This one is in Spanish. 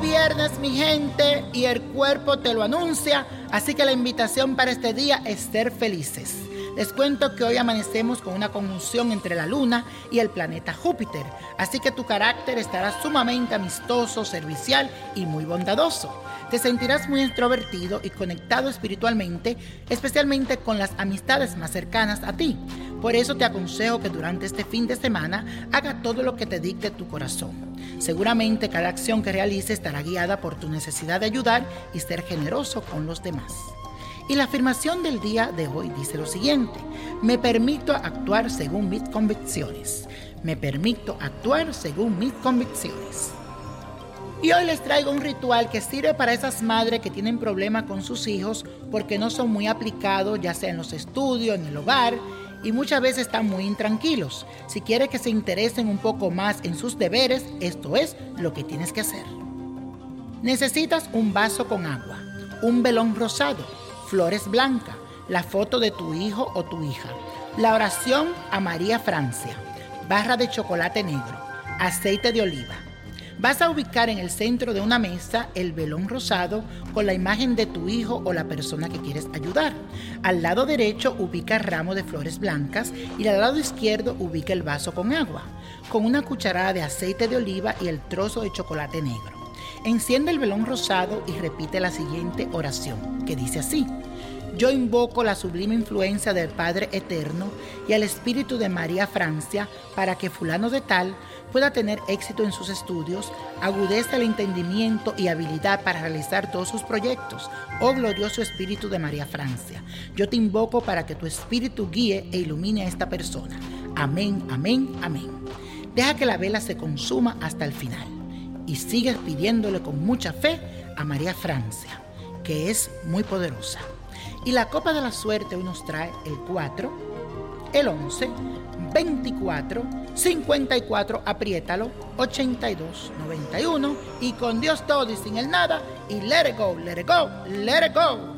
viernes, mi gente, y el cuerpo te lo anuncia, así que la invitación para este día es ser felices. Les cuento que hoy amanecemos con una conjunción entre la luna y el planeta Júpiter, así que tu carácter estará sumamente amistoso, servicial y muy bondadoso. Te sentirás muy extrovertido y conectado espiritualmente, especialmente con las amistades más cercanas a ti. Por eso te aconsejo que durante este fin de semana haga todo lo que te dicte tu corazón. Seguramente cada acción que realices estará guiada por tu necesidad de ayudar y ser generoso con los demás. Y la afirmación del día de hoy dice lo siguiente, me permito actuar según mis convicciones. Me permito actuar según mis convicciones. Y hoy les traigo un ritual que sirve para esas madres que tienen problemas con sus hijos porque no son muy aplicados, ya sea en los estudios, en el hogar, y muchas veces están muy intranquilos. Si quieres que se interesen un poco más en sus deberes, esto es lo que tienes que hacer. Necesitas un vaso con agua, un velón rosado, flores blancas, la foto de tu hijo o tu hija, la oración a María Francia, barra de chocolate negro, aceite de oliva, Vas a ubicar en el centro de una mesa el velón rosado con la imagen de tu hijo o la persona que quieres ayudar. Al lado derecho ubica el ramo de flores blancas y al lado izquierdo ubica el vaso con agua, con una cucharada de aceite de oliva y el trozo de chocolate negro. Enciende el velón rosado y repite la siguiente oración, que dice así. Yo invoco la sublime influencia del Padre Eterno y al Espíritu de María Francia para que fulano de tal pueda tener éxito en sus estudios, agudeza el entendimiento y habilidad para realizar todos sus proyectos. Oh glorioso Espíritu de María Francia, yo te invoco para que tu Espíritu guíe e ilumine a esta persona. Amén, amén, amén. Deja que la vela se consuma hasta el final y sigues pidiéndole con mucha fe a María Francia, que es muy poderosa. Y la copa de la suerte hoy nos trae el 4, el 11, 24, 54, apriétalo, 82, 91 y con Dios todo y sin el nada y let it go, let it go, let it go.